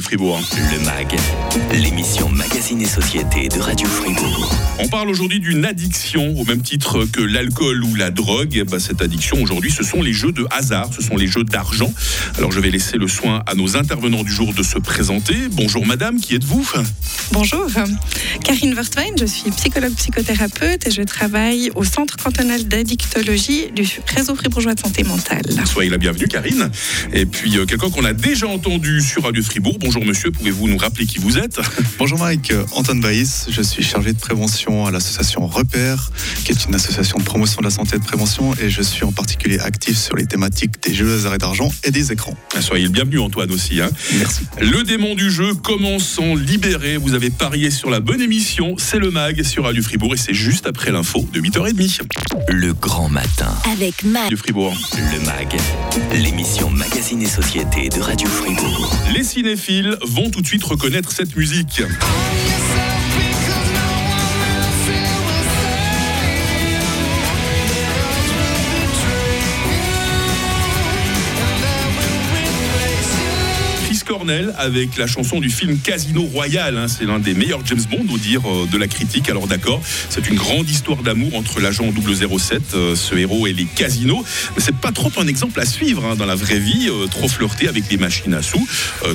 Fribourg. Le MAG, l'émission Magazine et Société de Radio Fribourg. On parle aujourd'hui d'une addiction, au même titre que l'alcool ou la drogue. Bah, cette addiction aujourd'hui, ce sont les jeux de hasard, ce sont les jeux d'argent. Alors je vais laisser le soin à nos intervenants du jour de se présenter. Bonjour madame, qui êtes-vous? Bonjour, Karine Wertwein, je suis psychologue psychothérapeute et je travaille au Centre cantonal d'addictologie du réseau fribourgeois de santé mentale. Soyez la bienvenue Karine. Et puis euh, quelqu'un qu'on a déjà entendu sur Radio Fribourg. Bonjour monsieur, pouvez-vous nous rappeler qui vous êtes? Bonjour Mike, Antoine Baïs, je suis chargé de prévention à l'association Repère, qui est une association de promotion de la santé et de prévention, et je suis en particulier actif sur les thématiques des jeux de d'argent et des écrans. Soyez le bienvenu Antoine aussi. Hein. Merci. Le démon du jeu commence en libéré. Vous avez parié sur la bonne émission, c'est le MAG sur Radio Fribourg et c'est juste après l'info de 8h30. Le grand matin. Avec MAG. Du Fribourg. Le MAG, l'émission Magazine et Société de Radio Fribourg. Les cinéphiles vont tout de suite reconnaître cette musique. Avec la chanson du film Casino Royale. hein. C'est l'un des meilleurs James Bond, au dire euh, de la critique. Alors d'accord, c'est une grande histoire d'amour entre l'agent 007, euh, ce héros, et les casinos. Mais c'est pas trop un exemple à suivre hein, dans la vraie vie. Euh, trop flirter avec les machines à sous,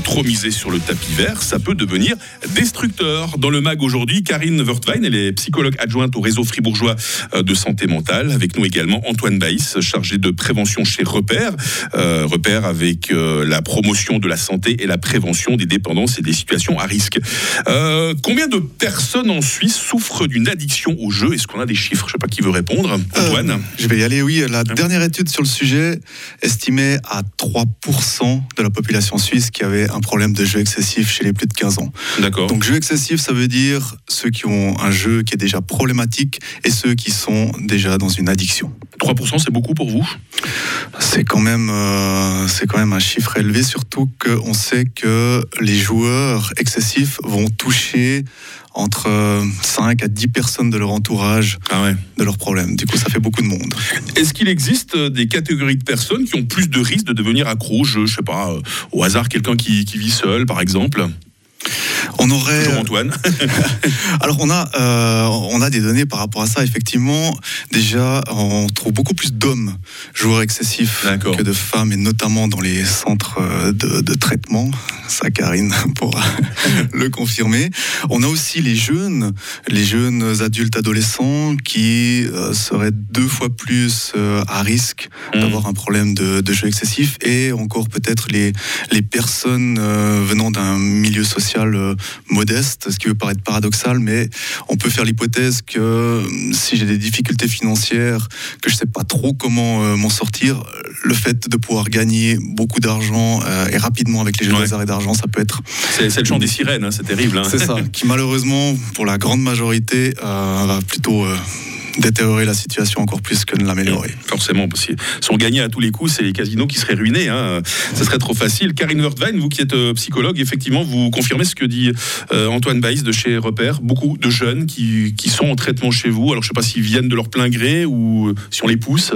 trop miser sur le tapis vert, ça peut devenir destructeur. Dans le mag aujourd'hui, Karine Wertwein, elle est psychologue adjointe au réseau fribourgeois de santé mentale. Avec nous également Antoine Baïs, chargé de prévention chez Repère. Repère avec la promotion de la santé et la prévention des dépendances et des situations à risque. Euh, combien de personnes en Suisse souffrent d'une addiction au jeu? Est-ce qu'on a des chiffres? Je sais pas qui veut répondre. Antoine? Euh, je vais y aller, oui. La dernière étude sur le sujet estimait à 3% de la population suisse qui avait un problème de jeu excessif chez les plus de 15 ans. D'accord. Donc jeu excessif, ça veut dire ceux qui ont un jeu qui est déjà problématique et ceux qui sont déjà dans une addiction. 3% c'est beaucoup pour vous? C'est quand même, euh, c'est quand même un chiffre élevé, surtout qu'on sait que les joueurs excessifs vont toucher entre euh, 5 à 10 personnes de leur entourage Ah ouais. de leurs problèmes. Du coup, ça fait beaucoup de monde. Est-ce qu'il existe euh, des catégories de personnes qui ont plus de risques de devenir accro au jeu? Je sais pas, euh, au hasard, quelqu'un qui, qui vit seul, par exemple? On aurait. Bonjour Antoine. Alors on a, euh, on a des données par rapport à ça. Effectivement, déjà, on trouve beaucoup plus d'hommes joueurs excessifs que de femmes, et notamment dans les centres euh, de, de traitement. Ça, Karine pourra le confirmer. On a aussi les jeunes, les jeunes adultes adolescents qui euh, seraient deux fois plus euh, à risque Mhm. d'avoir un problème de, de jeu excessif, et encore peut-être les, les personnes euh, venant d'un milieu social euh, modeste, ce qui peut paraître paradoxal, mais on peut faire l'hypothèse que euh, si j'ai des difficultés financières, que je sais pas trop comment euh, m'en sortir, le fait de pouvoir gagner beaucoup d'argent euh, et rapidement avec les jeux Ouais. et d'argent, ça peut être, C'est le chant des sirènes, hein, c'est terrible. hein. c'est ça, qui malheureusement, pour la grande majorité, va plutôt détériorer la situation encore plus que de l'améliorer. Forcément, parce que si on gagnait à tous les coups, c'est les casinos qui seraient ruinés. Hein. Ce serait trop facile. Karine Wertwein, vous qui êtes euh, psychologue, effectivement, vous confirmez ce que dit euh, Antoine Baïs de chez Repère. Beaucoup de jeunes qui, qui sont en traitement chez vous. Alors, je ne sais pas s'ils viennent de leur plein gré ou euh, si on les pousse.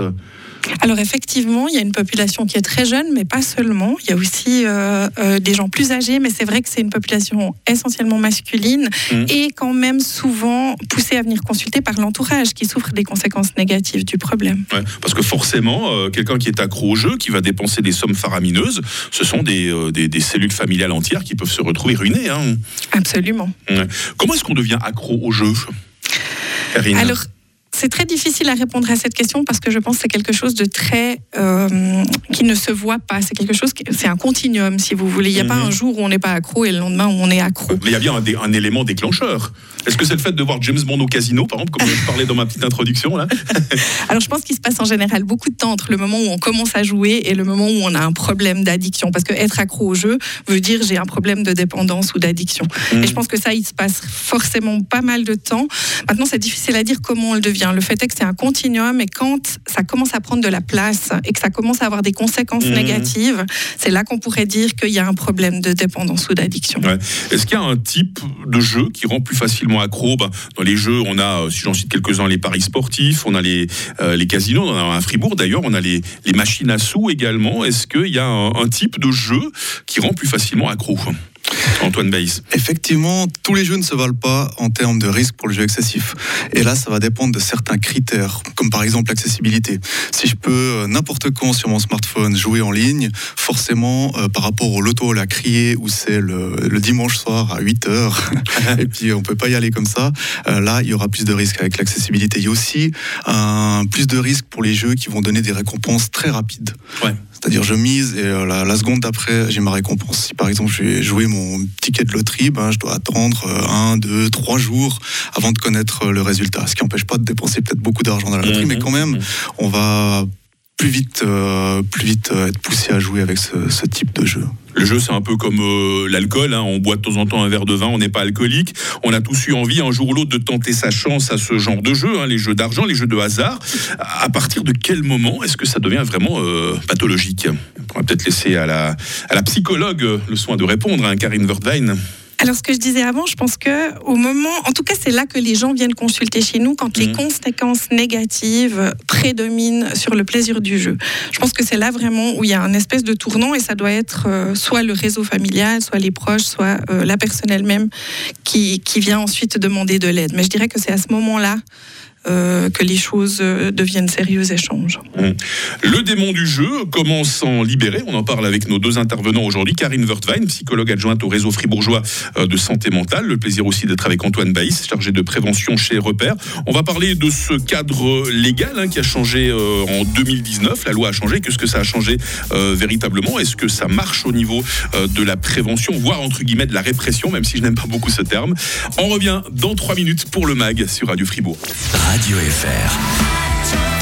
Alors effectivement, il y a une population qui est très jeune, mais pas seulement. Il y a aussi euh, euh, des gens plus âgés, mais c'est vrai que c'est une population essentiellement masculine Mhm. et quand même souvent poussée à venir consulter par l'entourage qui souffre des conséquences négatives du problème. Ouais, parce que forcément, euh, quelqu'un qui est accro au jeu, qui va dépenser des sommes faramineuses, ce sont des, des, des cellules familiales entières qui peuvent se retrouver ruinées. hein. Absolument. Ouais. Comment est-ce qu'on devient accro au jeu Karine? Alors, c'est très difficile à répondre à cette question parce que je pense que c'est quelque chose de très euh, qui ne se voit pas. C'est quelque chose, c'est un continuum, si vous voulez. Il n'y a pas Mhm. un jour où on n'est pas accro et le lendemain où on est accro. Mais il y a bien un, dé- un élément déclencheur. Est-ce que c'est le fait de voir James Bond au casino, par exemple, comme je parlais dans ma petite introduction là Alors, je pense qu'il se passe en général beaucoup de temps entre le moment où on commence à jouer et le moment où on a un problème d'addiction. Parce que être accro au jeu veut dire j'ai un problème de dépendance ou d'addiction. Mhm. Et je pense que ça, il se passe forcément pas mal de temps. Maintenant, c'est difficile à dire comment on le devient. Le fait est que c'est un continuum et quand ça commence à prendre de la place et que ça commence à avoir des conséquences Mhm. négatives, c'est là qu'on pourrait dire qu'il y a un problème de dépendance ou d'addiction. Ouais. Est-ce qu'il y a un type de jeu qui rend plus facilement accro? Ben, Dans les jeux, on a, euh, si j'en cite quelques-uns, les paris sportifs, on a les, euh, les casinos, on en a à Fribourg d'ailleurs, on a les, les machines à sous également. Est-ce qu'il y a un, un type de jeu qui rend plus facilement accro? Antoine Baïs. Effectivement, tous les jeux ne se valent pas en termes de risque pour le jeu excessif. Et là, ça va dépendre de certains critères, comme par exemple l'accessibilité. Si je peux euh, n'importe quand sur mon smartphone jouer en ligne, forcément, euh, par rapport au loto à crier où c'est le, le, dimanche soir à 8 heures, et puis on peut pas y aller comme ça, euh, là, il y aura plus de risques avec l'accessibilité. Il y a aussi un, plus de risques pour les jeux qui vont donner des récompenses très rapides. Ouais. C'est-à-dire, je mise et euh, la, la, seconde d'après, j'ai ma récompense. Si par exemple, je vais jouer mon ticket de loterie, ben, je dois attendre euh, un, deux, trois jours avant de connaître euh, le résultat. Ce qui n'empêche pas de dépenser peut-être beaucoup d'argent dans la loterie, mmh, mais quand même, mmh. on va plus vite, euh, plus vite être poussé à jouer avec ce, ce type de jeu. Le jeu, c'est un peu comme euh, l'alcool. Hein. On boit de temps en temps un verre de vin, on n'est pas alcoolique. On a tous eu envie, un jour ou l'autre, de tenter sa chance à ce genre de jeu, hein, les jeux d'argent, les jeux de hasard. À partir de quel moment est-ce que ça devient vraiment euh, pathologique? On va peut-être laisser à la, psychologue le soin de répondre, hein, Karine Wörthwein. Alors, ce que je disais avant, je pense que au moment, en tout cas, c'est là que les gens viennent consulter chez nous quand mmh. les conséquences négatives prédominent sur le plaisir du jeu. Je pense que c'est là vraiment où il y a un espèce de tournant et ça doit être euh, soit le réseau familial, soit les proches, soit euh, la personne elle-même qui, qui vient ensuite demander de l'aide. Mais je dirais que c'est à ce moment-là euh, que les choses euh, deviennent sérieuses et changent. Mmh. Le démon du jeu, comment s'en libérer On en parle avec nos deux intervenants aujourd'hui. Karine Wörthwein, psychologue adjointe au réseau fribourgeois euh, de santé mentale. Le plaisir aussi d'être avec Antoine Baïs, chargé de prévention chez Repère. On va parler de ce cadre légal hein, qui a changé en 2019. La loi a changé. Qu'est-ce que ça a changé véritablement? Est-ce que ça marche au niveau de la prévention, voire entre guillemets de la répression, même si je n'aime pas beaucoup ce terme On revient dans trois minutes pour le MAG sur Radio Fribourg. Radio FR.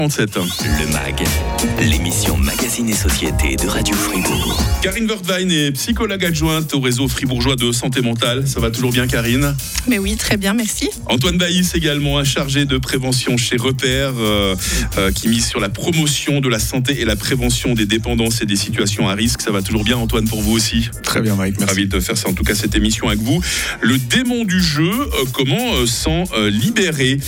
37. Le MAG, l'émission Magazine et Société de Radio Fribourg. Karine Wörthwein est psychologue adjointe au réseau fribourgeois de santé mentale. Ça va toujours bien, Karine? Mais oui, très bien, merci. Antoine Baïs également, un chargé de prévention chez Repère, euh, euh, qui mise sur la promotion de la santé et la prévention des dépendances et des situations à risque. Ça va toujours bien, Antoine, pour vous aussi? Très bien, Mike. Merci. Ravi de faire ça, en tout cas, cette émission avec vous. Le démon du jeu, euh, comment euh, s'en euh, libérer?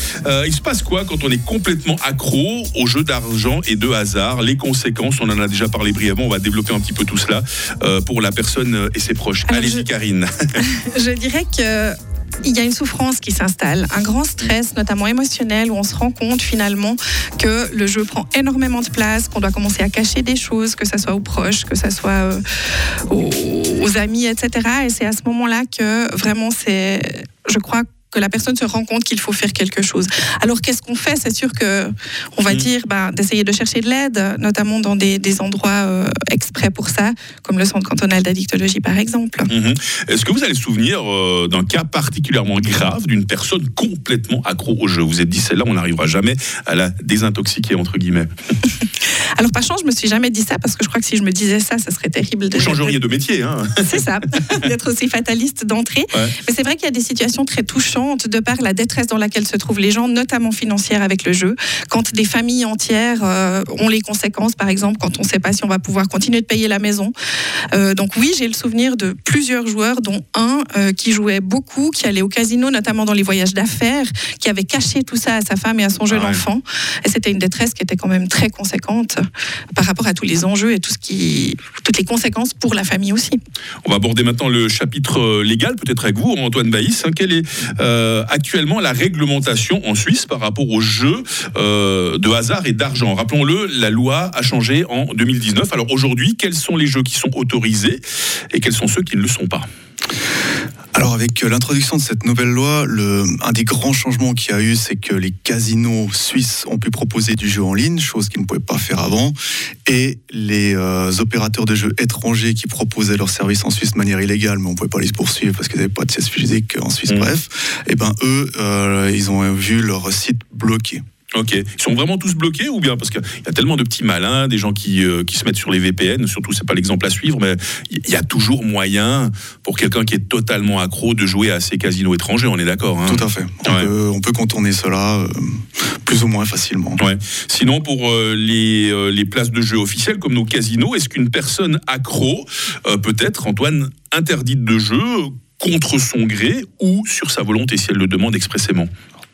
Il se passe quoi quand on est complètement accro aux jeux d'argent et de hasard Les conséquences, on en a déjà parlé brièvement, on va développer un petit peu tout cela euh, pour la personne et ses proches. Allez-y, je... Karine. je dirais que il y a une souffrance qui s'installe, un grand stress, notamment émotionnel, où on se rend compte finalement que le jeu prend énormément de place, qu'on doit commencer à cacher des choses, que ce soit aux proches, que ce soit euh, aux, aux, amis, etc. Et c'est à ce moment-là que vraiment c'est, je crois, que la personne se rend compte qu'il faut faire quelque chose. Alors qu'est-ce qu'on fait? C'est sûr que on va mmh. dire bah, d'essayer de chercher de l'aide, notamment dans des, des endroits euh, exprès pour ça, comme le centre cantonal d'addictologie par exemple. Mmh. Est-ce que vous avez le souvenir euh, d'un cas particulièrement grave d'une personne complètement accro au jeu? Vous êtes dit celle-là, on n'arrivera jamais à la désintoxiquer entre guillemets. Alors par chance, je me suis jamais dit ça parce que je crois que si je me disais ça, ça serait terrible. Vous changeriez de métier, hein C'est ça, d'être aussi fataliste d'entrée. Ouais. Mais c'est vrai qu'il y a des situations très touchantes de par la détresse dans laquelle se trouvent les gens, notamment financière avec le jeu. Quand des familles entières euh, ont les conséquences, par exemple, quand on ne sait pas si on va pouvoir continuer de payer la maison. Euh, donc oui, j'ai le souvenir de plusieurs joueurs, dont un euh, qui jouait beaucoup, qui allait au casino, notamment dans les voyages d'affaires, qui avait caché tout ça à sa femme et à son jeune ah ouais. enfant. Et c'était une détresse qui était quand même très conséquente par rapport à tous les enjeux et tout ce qui, toutes les conséquences pour la famille aussi. On va aborder maintenant le chapitre légal, peut-être avec vous, Antoine Baïs. Hein, quelle est euh, actuellement la réglementation en Suisse par rapport aux jeux euh, de hasard et d'argent Rappelons-le, la loi a changé en 2019. Alors aujourd'hui, quels sont les jeux qui sont autorisés et quels sont ceux qui ne le sont pas? Alors avec l'introduction de cette nouvelle loi, le, un des grands changements qu'il y a eu, c'est que les casinos suisses ont pu proposer du jeu en ligne, chose qu'ils ne pouvaient pas faire avant, et les euh, opérateurs de jeux étrangers qui proposaient leurs services en Suisse de manière illégale, mais on ne pouvait pas les poursuivre parce qu'ils n'avaient pas de siège physique en Suisse, mmh. bref, et ben eux, euh, ils ont vu leur site bloqué. Ok. Ils sont vraiment tous bloqués ou bien Parce qu'il y a tellement de petits malins, des gens qui, euh, qui se mettent sur les VPN, surtout c'est pas l'exemple à suivre, mais il y a toujours moyen pour quelqu'un qui est totalement accro de jouer à ces casinos étrangers, on est d'accord hein Tout à fait. On, ouais. peut, on, peut, contourner cela euh, plus ou moins facilement. Ouais. Sinon, pour euh, les, les places de jeu officielles comme nos casinos, est-ce qu'une personne accro peut être, Antoine, interdite de jeu contre son gré ou sur sa volonté si elle le demande expressément?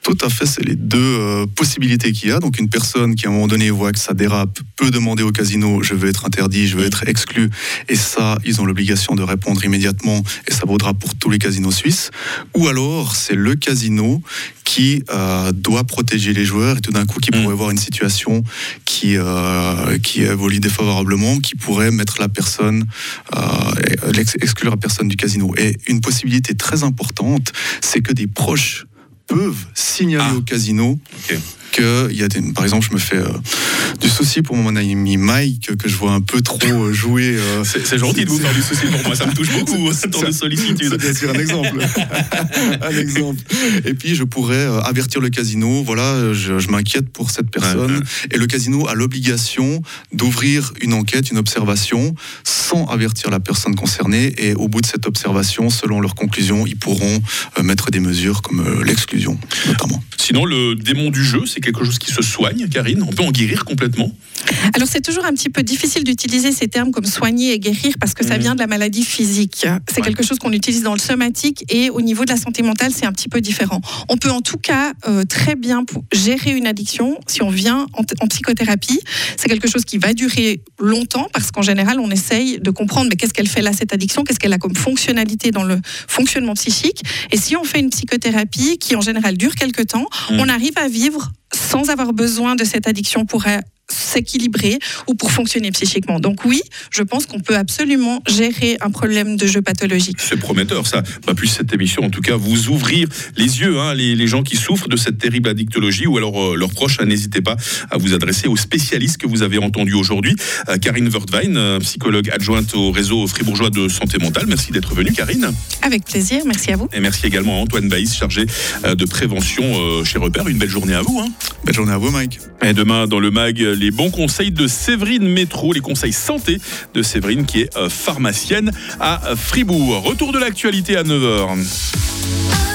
Tout à fait, c'est les deux euh, possibilités qu'il y a. Donc une personne qui à un moment donné voit que ça dérape peut demander au casino je veux être interdit, je veux être exclu. Et ça, ils ont l'obligation de répondre immédiatement et ça vaudra pour tous les casinos suisses. Ou alors c'est le casino qui euh, doit protéger les joueurs et tout d'un coup qui pourrait avoir une situation qui, euh, qui évolue défavorablement, qui pourrait mettre la personne, exclure la personne du casino. Et une possibilité très importante, c'est que des proches peuvent signaler ah. au casino que y a par exemple, je me fais euh, du souci pour mon ami Mike que je vois un peu trop euh, jouer. Euh, c'est gentil de vous faire du souci pour moi, ça me touche beaucoup, ce temps de sollicitude. C'est bien sûr un exemple. un exemple. Et puis je pourrais avertir le casino, voilà, je, m'inquiète pour cette personne. Et le casino a l'obligation d'ouvrir une enquête, une observation, sans avertir la personne concernée. Et au bout de cette observation, selon leurs conclusions, ils pourront mettre des mesures comme l'exclusion, notamment. Sinon, le démon du jeu, c'est quelque chose qui se soigne, Karine On peut en guérir complètement Alors, c'est toujours un petit peu difficile d'utiliser ces termes comme soigner et guérir parce que ça mmh. vient de la maladie physique. C'est quelque chose qu'on utilise dans le somatique et au niveau de la santé mentale, c'est un petit peu différent. On peut en tout cas euh, très bien gérer une addiction si on vient en, psychothérapie. C'est quelque chose qui va durer longtemps parce qu'en général, on essaye de comprendre mais qu'est-ce qu'elle fait là, cette addiction, qu'est-ce qu'elle a comme fonctionnalité dans le fonctionnement psychique? Et si on fait une psychothérapie qui en général dure quelques temps, on mm. arrive à vivre sans avoir besoin de cette addiction pour s'équilibrer ou pour fonctionner psychiquement. Donc oui, je pense qu'on peut absolument gérer un problème de jeu pathologique. C'est prometteur ça. Bah, puisse cette émission en tout cas vous ouvrir les yeux, hein, les, gens qui souffrent de cette terrible addictologie ou alors euh, leurs proches, hein, n'hésitez pas à vous adresser aux spécialistes que vous avez entendus aujourd'hui. Euh, Karine Wertwein, euh, psychologue adjointe au réseau fribourgeois de santé mentale. Merci d'être venue Karine. Avec plaisir, merci à vous. Et merci également à Antoine Baïs, chargé de prévention chez Repère. Une belle journée à vous. Hein. Belle journée à vous Mike. Et demain dans le MAG, les bons conseils de Séverine Métro, les conseils santé de Séverine qui est euh, pharmacienne à Fribourg. Retour de l'actualité à 9h.